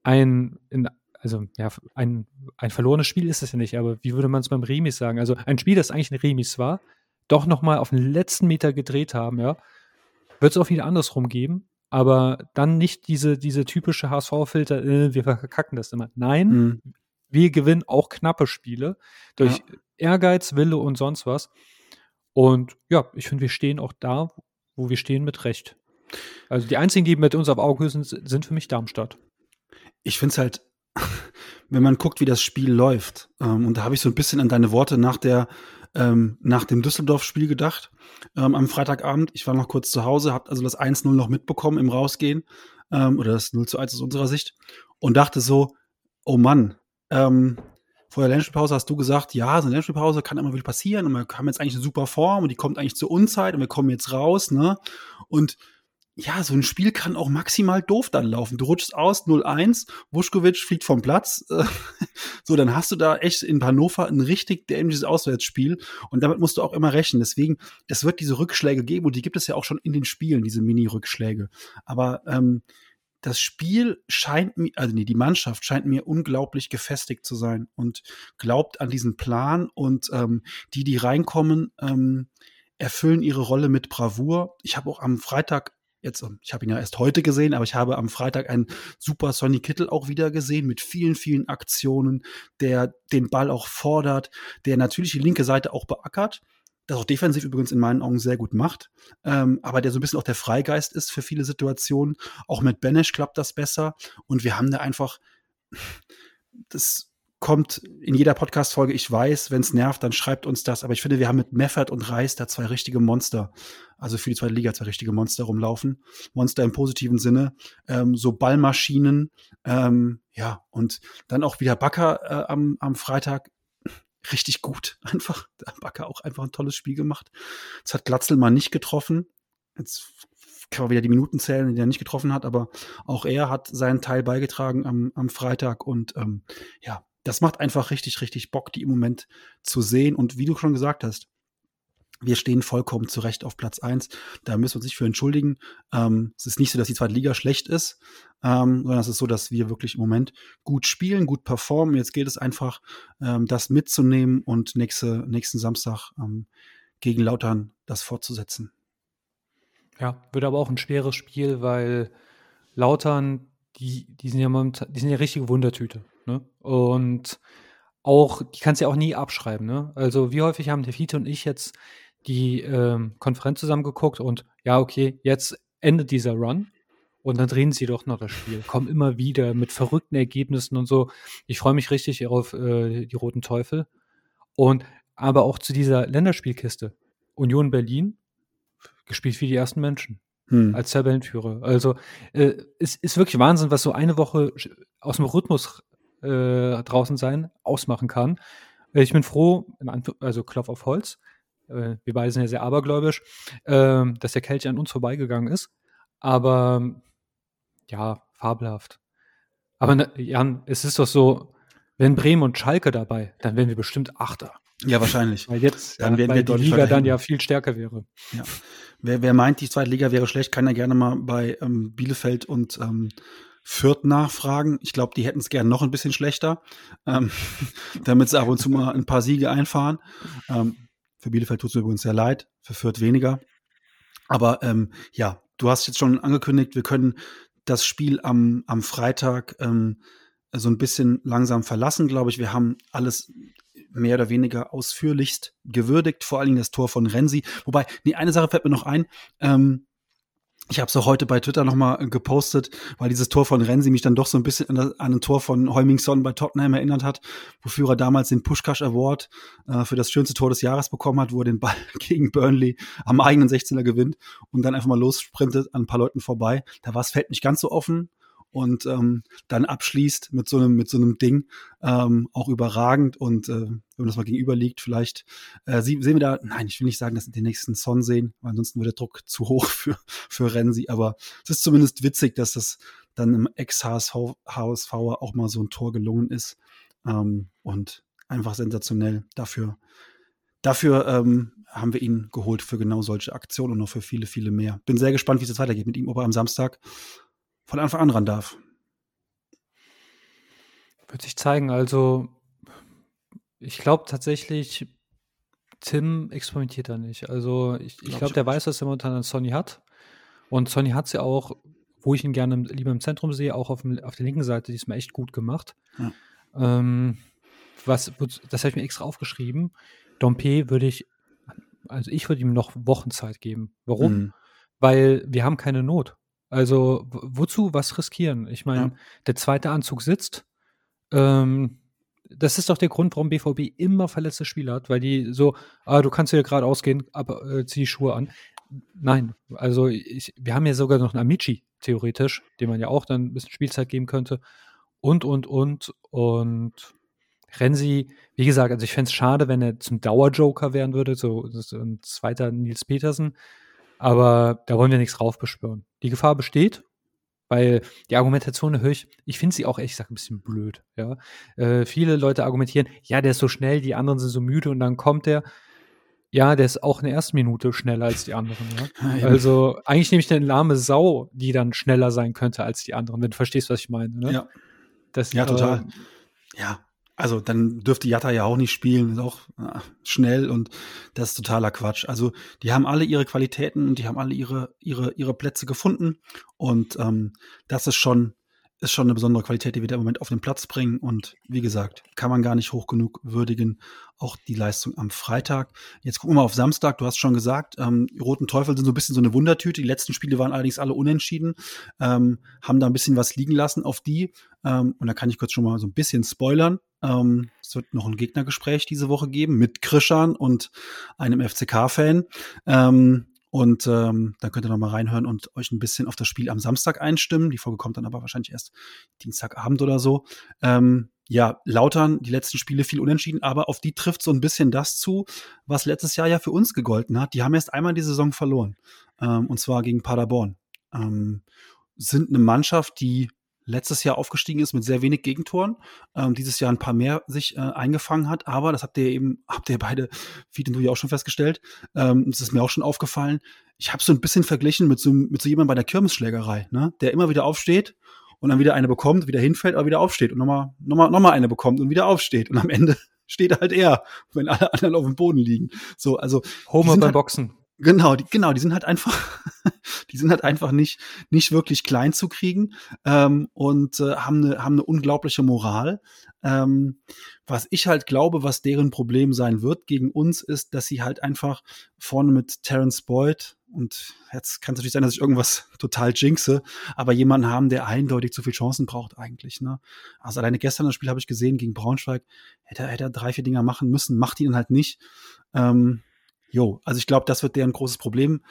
ein, in also ja, ein, ein verlorenes Spiel ist es ja nicht, aber wie würde man es beim Remis sagen? Also ein Spiel, das eigentlich ein Remis war, doch nochmal auf den letzten Meter gedreht haben, ja, wird es auch wieder andersrum geben, aber dann nicht diese, diese typische HSV-Filter, äh, wir verkacken das immer. Nein, mhm. wir gewinnen auch knappe Spiele durch ja. Ehrgeiz, Wille und sonst was. Und ja, ich finde, wir stehen auch da, wo wir stehen, mit Recht. Also die einzigen, die mit uns auf Augenhöhe sind, sind für mich Darmstadt. Ich finde es halt wenn man guckt, wie das Spiel läuft, ähm, und da habe ich so ein bisschen an deine Worte nach der ähm, nach dem Düsseldorf-Spiel gedacht, ähm, am Freitagabend. Ich war noch kurz zu Hause, habe also das 1-0 noch mitbekommen im Rausgehen, ähm, oder das 0 zu 1 aus unserer Sicht, und dachte so, oh Mann, ähm, vor der Länderspielpause hast du gesagt, ja, so eine Länderspielpause kann immer wieder passieren und wir haben jetzt eigentlich eine super Form und die kommt eigentlich zur Unzeit und wir kommen jetzt raus, ne? Und ja, so ein Spiel kann auch maximal doof dann laufen. Du rutschst aus 0-1, Vuskovic fliegt vom Platz. so, dann hast du da echt in Hannover ein richtig dämliches Auswärtsspiel und damit musst du auch immer rechnen. Deswegen, es wird diese Rückschläge geben und die gibt es ja auch schon in den Spielen, diese Mini-Rückschläge. Aber ähm, das Spiel scheint mir, also nee, die Mannschaft scheint mir unglaublich gefestigt zu sein und glaubt an diesen Plan und ähm, die, die reinkommen, ähm, erfüllen ihre Rolle mit Bravour. Ich habe auch am Freitag jetzt, ähm, ich habe ihn ja erst heute gesehen, aber ich habe am Freitag einen super Sonny Kittel auch wieder gesehen mit vielen, vielen Aktionen, der den Ball auch fordert, der natürlich die linke Seite auch beackert, das auch defensiv übrigens in meinen Augen sehr gut macht, ähm, aber der so ein bisschen auch der Freigeist ist für viele Situationen. Auch mit Benesch klappt das besser und wir haben da einfach das kommt in jeder Podcast-Folge, ich weiß, wenn es nervt, dann schreibt uns das. Aber ich finde, wir haben mit Meffert und Reis da zwei richtige Monster. Also für die zweite Liga zwei richtige Monster rumlaufen. Monster im positiven Sinne. Ähm, so Ballmaschinen. Ähm, ja, und dann auch wieder Backer äh, am, am Freitag. Richtig gut, einfach. Da hat Backer auch einfach ein tolles Spiel gemacht. Jetzt hat Glatzel mal nicht getroffen. Jetzt kann man wieder die Minuten zählen, die er nicht getroffen hat, aber auch er hat seinen Teil beigetragen am, am Freitag und ähm, ja, das macht einfach richtig, richtig Bock, die im Moment zu sehen. Und wie du schon gesagt hast, wir stehen vollkommen zurecht auf Platz eins. Da müssen wir uns nicht für entschuldigen. Ähm, es ist nicht so, dass die zweite Liga schlecht ist, ähm, sondern es ist so, dass wir wirklich im Moment gut spielen, gut performen. Jetzt gilt es einfach, ähm, das mitzunehmen und nächste, nächsten Samstag ähm, gegen Lautern das fortzusetzen. Ja, wird aber auch ein schweres Spiel, weil Lautern, die, die sind ja momentan, die sind ja richtige Wundertüte. Ne? Und auch, die kannst du ja auch nie abschreiben. Ne? Also wie häufig haben der Fiete und ich jetzt die ähm, Konferenz zusammengeguckt und ja, okay, jetzt endet dieser Run und dann drehen sie doch noch das Spiel, kommen immer wieder mit verrückten Ergebnissen und so. Ich freue mich richtig auf äh, die Roten Teufel. Und aber auch zu dieser Länderspielkiste. Union Berlin, gespielt wie die ersten Menschen. Hm. Als Tabellenführer. Also äh, es ist wirklich Wahnsinn, was so eine Woche aus dem Rhythmus äh, draußen sein ausmachen kann. Ich bin froh, also Klopf auf Holz, äh, wir beide sind ja sehr abergläubisch, äh, dass der Kelch an uns vorbeigegangen ist. Aber ja, fabelhaft. Aber ne, Jan, es ist doch so, wenn Bremen und Schalke dabei, dann wären wir bestimmt Achter. Ja, wahrscheinlich. Weil jetzt, dann ja, weil die Liga dann ja viel stärker wäre. Ja. Wer, wer meint, die zweite Liga wäre schlecht, kann ja gerne mal bei ähm, Bielefeld und ähm, Fürth nachfragen. Ich glaube, die hätten es gern noch ein bisschen schlechter, ähm, damit sie ab und zu mal ein paar Siege einfahren. Ähm, für Bielefeld tut es mir übrigens sehr leid, für Fürth weniger. Aber ähm, ja, du hast jetzt schon angekündigt, wir können das Spiel am, am Freitag ähm, so ein bisschen langsam verlassen, glaube ich. Wir haben alles mehr oder weniger ausführlichst gewürdigt, vor allen Dingen das Tor von Renzi. Wobei, nee, eine Sache fällt mir noch ein. Ähm, ich habe es auch heute bei Twitter nochmal gepostet, weil dieses Tor von Renzi mich dann doch so ein bisschen an, ein Tor von Heumingson bei Tottenham erinnert hat, wofür er damals den Pushkash Award äh, für das schönste Tor des Jahres bekommen hat, wo er den Ball gegen Burnley am eigenen 16er gewinnt und dann einfach mal lossprintet an ein paar Leuten vorbei. Da war das Feld nicht ganz so offen, und ähm, dann abschließt mit so einem mit so einem Ding ähm, auch überragend und äh, wenn man das mal gegenüber liegt vielleicht äh, sehen wir da nein ich will nicht sagen dass wir den nächsten Son sehen weil ansonsten wird der Druck zu hoch für für Renzi aber es ist zumindest witzig dass das dann im Ex HSV HSV auch mal so ein Tor gelungen ist ähm, und einfach sensationell. Dafür dafür ähm, haben wir ihn geholt für genau solche Aktionen und noch für viele viele mehr. Bin sehr gespannt wie es jetzt weitergeht mit ihm ob er am Samstag von Anfang an ran darf. Wird sich zeigen. Also, ich glaube tatsächlich, Tim experimentiert da nicht. Also, ich, ich glaube, der weiß, was er momentan an Sony hat. Und Sony hat sie ja auch, wo ich ihn gerne lieber im Zentrum sehe, auch auf, dem, auf der linken Seite diesmal echt gut gemacht. Ja. Ähm, was, das habe ich mir extra aufgeschrieben. Dompe würde ich, also ich würde ihm noch Wochenzeit geben. Warum? Mhm. Weil wir haben keine Not. Also wozu was riskieren? Ich meine, ja. der zweite Anzug sitzt. Ähm, das ist doch der Grund, warum BVB immer verletzte Spieler hat, weil die so, ah, du kannst hier gerade ausgehen, aber äh, zieh die Schuhe an. Nein, also ich, wir haben ja sogar noch einen Amici, theoretisch, dem man ja auch dann ein bisschen Spielzeit geben könnte. Und, und, und. Und Renzi, wie gesagt, also ich fände es schade, wenn er zum Dauerjoker werden würde, so, so ein zweiter Nils Petersen. Aber da wollen wir nichts raufbeschwören. Die Gefahr besteht, weil die Argumentation höre ich, ich finde sie auch ehrlich gesagt ein bisschen blöd. Ja? Äh, viele Leute argumentieren, ja, der ist so schnell, die anderen sind so müde und dann kommt der. Ja, der ist auch in der ersten Minute schneller als die anderen. Ja? Also eigentlich nehme ich eine lahme Sau, die dann schneller sein könnte als die anderen, wenn du verstehst, was ich meine. Ne? Ja. Das, ja, total. Äh, ja, also dann dürfte Jatta ja auch nicht spielen, ist auch äh, schnell und das ist totaler Quatsch. Also die haben alle ihre Qualitäten und die haben alle ihre ihre ihre Plätze gefunden und ähm, das ist schon ist schon eine besondere Qualität, die wir da im Moment auf den Platz bringen. Und wie gesagt, kann man gar nicht hoch genug würdigen. Auch die Leistung am Freitag. Jetzt gucken wir mal auf Samstag. Du hast schon gesagt, ähm, die Roten Teufel sind so ein bisschen so eine Wundertüte. Die letzten Spiele waren allerdings alle unentschieden, ähm, haben da ein bisschen was liegen lassen auf die. Ähm, und da kann ich kurz schon mal so ein bisschen spoilern. Ähm, es wird noch ein Gegnergespräch diese Woche geben mit Krischan und einem FCK-Fan. Ähm, und ähm, dann könnt ihr noch mal reinhören und euch ein bisschen auf das Spiel am Samstag einstimmen. Die Folge kommt dann aber wahrscheinlich erst Dienstagabend oder so. Ähm, ja, Lautern, die letzten Spiele viel unentschieden, aber auf die trifft so ein bisschen das zu, was letztes Jahr ja für uns gegolten hat. Die haben erst einmal die Saison verloren. Ähm, und zwar gegen Paderborn. ähm, sind eine Mannschaft, die letztes Jahr aufgestiegen ist mit sehr wenig Gegentoren, ähm, dieses Jahr ein paar mehr sich äh, eingefangen hat, aber das habt ihr eben, habt ihr beide, wie du ja auch schon festgestellt, ähm, das ist mir auch schon aufgefallen, ich habe so ein bisschen verglichen mit so, mit so jemandem bei der Kirmesschlägerei, ne, der immer wieder aufsteht und dann wieder eine bekommt, wieder hinfällt, aber wieder aufsteht und nochmal, nochmal, nochmal eine bekommt und wieder aufsteht und am Ende steht halt er, wenn alle anderen auf dem Boden liegen. So, also Homer beim halt, Boxen. Genau, die, genau, die sind halt einfach, die sind halt einfach nicht, nicht wirklich klein zu kriegen ähm, und äh, haben eine haben eine unglaubliche Moral. Ähm, was ich halt glaube, was deren Problem sein wird gegen uns, ist, dass sie halt einfach vorne mit Terence Boyd und jetzt kann es natürlich sein, dass ich irgendwas total jinxe, aber jemanden haben, der eindeutig zu viel Chancen braucht eigentlich. Ne? Also alleine gestern das Spiel habe ich gesehen gegen Braunschweig, hätte, hätte er drei, vier Dinger machen müssen, macht ihn halt nicht. Ähm, Jo, also ich glaube, das wird deren großes Problem.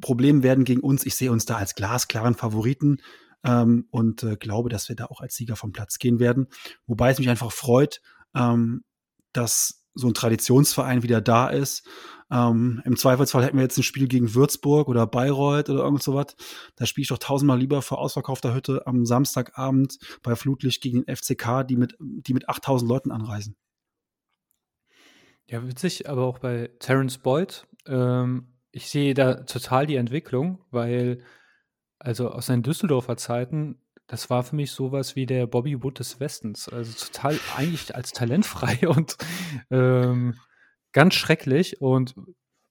Problem werden gegen uns. Ich sehe uns da als glasklaren Favoriten ähm, und äh, glaube, dass wir da auch als Sieger vom Platz gehen werden. Wobei es mich einfach freut, ähm, dass so ein Traditionsverein wieder da ist. Ähm, Im Zweifelsfall hätten wir jetzt ein Spiel gegen Würzburg oder Bayreuth oder irgend sowas. Da spiele ich doch tausendmal lieber vor ausverkaufter Hütte am Samstagabend bei Flutlicht gegen den FCK, die mit, die mit 8000 Leuten anreisen. Ja, witzig, aber auch bei Terence Boyd. Ähm, ich sehe da total die Entwicklung, weil, also aus seinen Düsseldorfer Zeiten, das war für mich sowas wie der Bobby Wood des Westens. Also total eigentlich als talentfrei und ähm, ganz schrecklich. Und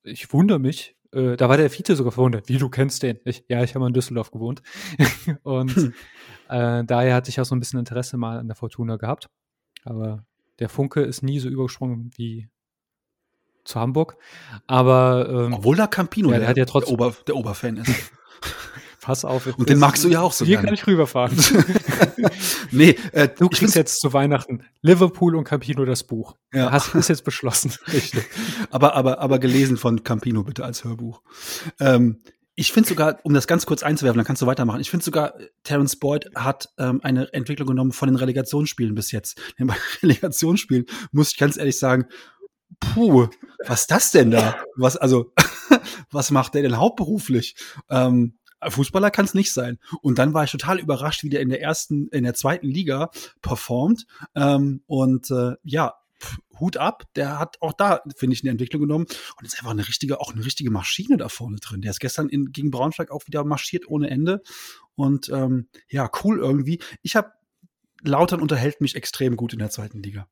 ich wundere mich, äh, da war der Vize sogar verwundert. Wie, du kennst den? Ich, ja, ich habe in Düsseldorf gewohnt. und hm. äh, daher hatte ich auch so ein bisschen Interesse mal an der Fortuna gehabt. Aber der Funke ist nie so übergesprungen wie zu Hamburg. Aber ähm, obwohl da Campino ja, der, der, der, Ober, der Oberfan ist. Pass auf. Und den magst du ja auch so Hier gerne. kann ich rüberfahren. nee, äh, du kriegst jetzt zu Weihnachten Liverpool und Campino das Buch. Ja. Hast du jetzt beschlossen. Richtig. aber, aber, aber gelesen von Campino bitte als Hörbuch. Ähm, ich finde sogar, um das ganz kurz einzuwerfen, dann kannst du weitermachen. Ich finde sogar, Terence Boyd hat ähm, eine Entwicklung genommen von den Relegationsspielen bis jetzt. Bei Relegationsspielen muss ich ganz ehrlich sagen, puh, was ist das denn da? Was, also, was macht der denn hauptberuflich? Ähm, Fußballer kann es nicht sein. Und dann war ich total überrascht, wie der in der ersten, in der zweiten Liga performt. Ähm, und äh, ja, pff, Hut ab, der hat auch da, finde ich, eine Entwicklung genommen und ist einfach eine richtige, auch eine richtige Maschine da vorne drin. Der ist gestern in, gegen Braunschweig auch wieder marschiert ohne Ende. Und ähm, ja, cool irgendwie. Ich habe Lautern unterhält mich extrem gut in der zweiten Liga.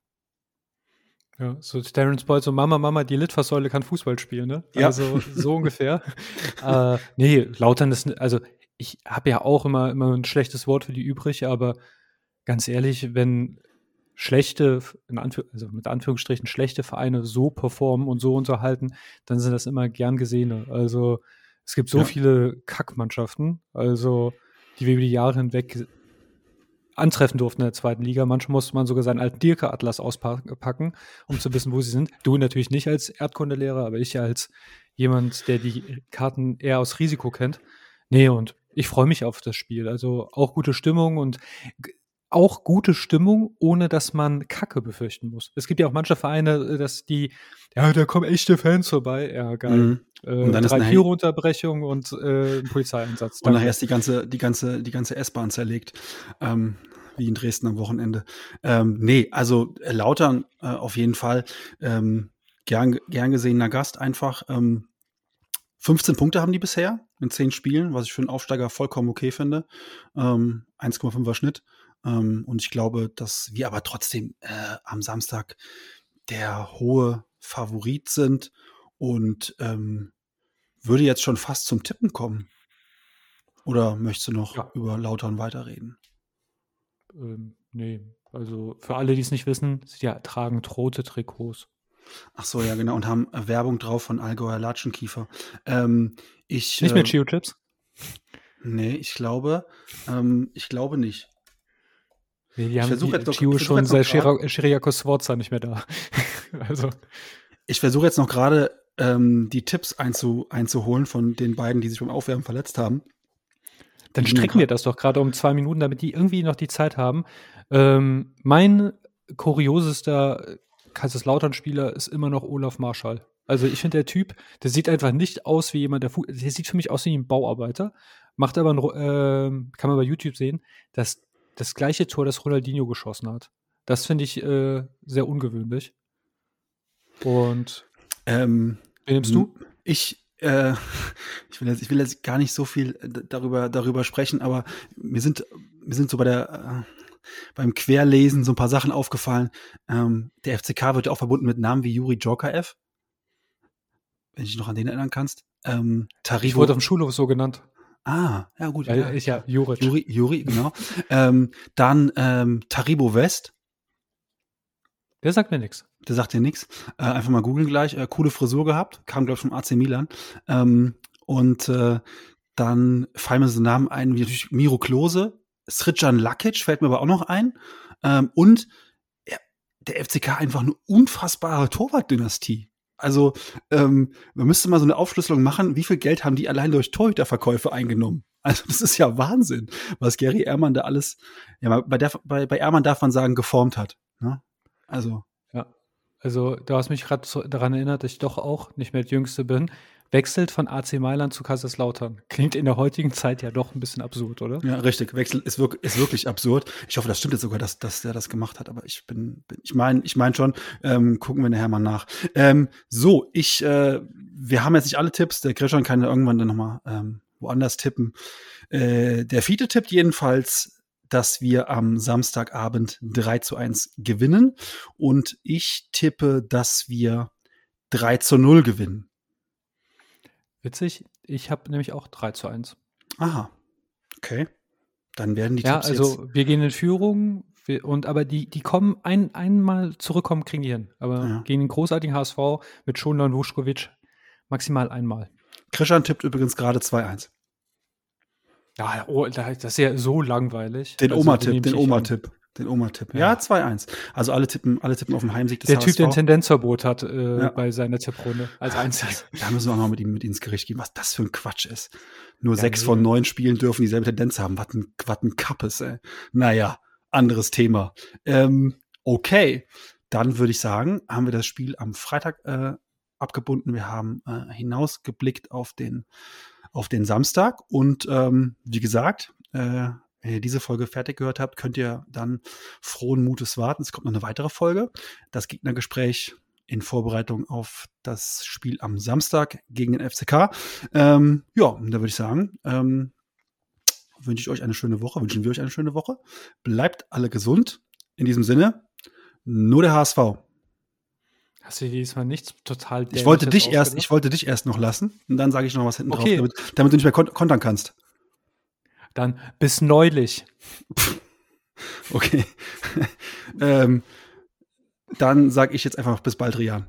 Ja, so Terence Boyd, so Mama, Mama, die Litfaßsäule kann Fußball spielen, ne? Ja. Also so ungefähr. äh, nee, Lautern ist, also ich habe ja auch immer, immer ein schlechtes Wort für die übrig, aber ganz ehrlich, wenn schlechte, also mit Anführungsstrichen schlechte Vereine so performen und so unterhalten, dann sind das immer gern gesehene. Also es gibt so ja. viele Kackmannschaften, also die wir über die Jahre hinweg antreffen durften in der zweiten Liga. Manchmal musste man sogar seinen alten Dirke-Atlas auspacken, um zu wissen, wo sie sind. Du natürlich nicht als Erdkundelehrer, aber ich als jemand, der die Karten eher aus Risiko kennt. Nee, und ich freue mich auf das Spiel. Also auch gute Stimmung und auch gute Stimmung, ohne dass man Kacke befürchten muss. Es gibt ja auch manche Vereine, äh, dass die, ja, da kommen echte Fans vorbei. Ja, geil. Mhm. Äh, und dann drei ist Unterbrechung und äh, ein Polizeieinsatz. Und nachher ist die ganze, die ganze, die ganze S-Bahn zerlegt. Ähm, wie in Dresden am Wochenende. Ähm, nee, also äh, Lautern äh, auf jeden Fall ähm, gern, gern gesehener Gast einfach. Ähm, 15 Punkte haben die bisher in 10 Spielen, was ich für einen Aufsteiger vollkommen okay finde. Ähm, 1,5er Schnitt. Ähm, und ich glaube, dass wir aber trotzdem äh, am Samstag der hohe Favorit sind und ähm, würde jetzt schon fast zum Tippen kommen. Oder möchtest du noch ja. über Lautern weiterreden? Ähm, nee, also für alle, die es nicht wissen, sie ja, tragen rote Trikots. Ach so, ja, genau. Und haben Werbung drauf von Allgäuer Latschenkiefer. Ähm, ich, nicht mehr äh, Chio-Chips? Nee, ich glaube, ähm, ich glaube nicht. Nee, die haben die, Chio schon seit Chiriakos Sforza nicht mehr da. also. Ich versuche jetzt noch gerade ähm, die Tipps einzu, einzuholen von den beiden, die sich beim Aufwärmen verletzt haben. Dann strecken wir das doch gerade um zwei Minuten, damit die irgendwie noch die Zeit haben. Ähm, mein kuriosester Kaiserslautern-Spieler ist immer noch Olaf Marschall. Also ich finde der Typ, der sieht einfach nicht aus wie jemand, der, der sieht für mich aus wie ein Bauarbeiter. macht aber, ein, äh, kann man bei YouTube sehen, dass das gleiche Tor, das Ronaldinho geschossen hat. Das finde ich äh, sehr ungewöhnlich. Und Ähm, wen nimmst du? Ich, äh, ich, will jetzt, ich will jetzt gar nicht so viel äh, darüber, darüber sprechen, aber mir sind, mir sind so bei der, äh, beim Querlesen so ein paar Sachen aufgefallen. Ähm, der FCK wird ja auch verbunden mit Namen wie Juri Jokaev. Wenn du dich noch an den erinnern kannst. Ähm, Ich Taribo. wurde auf dem Schulhof so genannt. ah, ja gut. Weil ja. ich ja Juric. Juri, Juri, genau. ähm, dann ähm, Taribo West. Der sagt mir nichts. Der sagt dir nichts. Äh, einfach mal googeln gleich. Äh, coole Frisur gehabt. Kam, glaube ich, vom AC Milan. Ähm, und äh, dann fallen mir so Namen ein, wie natürlich Miro Klose, Sridjan Lakic fällt mir aber auch noch ein. Ähm, und der FCK einfach eine unfassbare Torwartdynastie. Also ähm, man müsste mal so eine Aufschlüsselung machen, wie viel Geld haben die allein durch Torhüterverkäufe eingenommen. Also das ist ja Wahnsinn, was Gary Ehrmann da alles, ja, bei, der, bei, bei Ehrmann darf man sagen, geformt hat. Ne? Also Also, du hast mich gerade daran erinnert, dass ich doch auch nicht mehr der Jüngste bin. Wechselt von AC Mailand zu Kaiserslautern. Klingt in der heutigen Zeit ja doch ein bisschen absurd, oder? Ja, richtig. Wechsel ist, wirk ist wirklich absurd. Ich hoffe, das stimmt jetzt sogar, dass, dass der das gemacht hat. Aber ich bin, bin ich meine, ich meine schon. Ähm, gucken wir nachher mal nach. Ähm, so, ich, äh, wir haben jetzt nicht alle Tipps. Der Christian kann ja irgendwann dann noch mal ähm, woanders tippen. Äh, der Fiete tippt jedenfalls, dass wir am Samstagabend 3 zu 1 gewinnen. Und ich tippe, dass wir 3 zu 0 gewinnen. Witzig, ich habe nämlich auch 3 zu 1. Aha. Okay. Dann werden die Ja, Tipps jetzt also wir gehen in Führung wir, und aber die, die kommen ein, einmal zurückkommen, kriegen die hin. Aber Ja. gegen den großartigen HSV mit Schonler und Vuskovic maximal einmal. Christian tippt übrigens gerade 2-1. Ja, oh, da- das ist ja so langweilig. Den Also, Oma-Tipp, den. Oma-Tipp. Den Oma-Tipp. Ja. Ja, 2-1. Also alle tippen, alle tippen auf den Heimsieg des Der Typ, der ein HSV. Tendenzverbot hat äh, Ja. bei seiner Tipprunde als einziger. Da müssen wir auch noch mit ihm mit ins Gericht gehen, was das für ein Quatsch ist. Nur Ja, sechs nee. von neun Spielen dürfen dieselbe Tendenz haben. Was ein, was ein Kappes, ey. Naja, anderes Thema. Ähm, okay, dann würde ich sagen, haben wir das Spiel am Freitag äh, abgebunden. Wir haben äh, hinausgeblickt auf den, auf den Samstag. Und ähm, wie gesagt, äh, wenn ihr diese Folge fertig gehört habt, könnt ihr dann frohen Mutes warten. Es kommt noch eine weitere Folge. Das Gegnergespräch in Vorbereitung auf das Spiel am Samstag gegen den FCK. Ähm, ja, da würde ich sagen, ähm, wünsche ich euch eine schöne Woche, wünschen wir euch eine schöne Woche. Bleibt alle gesund. In diesem Sinne, nur der HSV. Hast du diesmal nichts total Ich wollte dich erst, ich wollte dich erst noch lassen und dann sage ich noch was hinten Okay. drauf, damit, damit du nicht mehr kon kontern kannst. Dann bis neulich. Okay. ähm, dann sage ich jetzt einfach noch bis bald, Rian.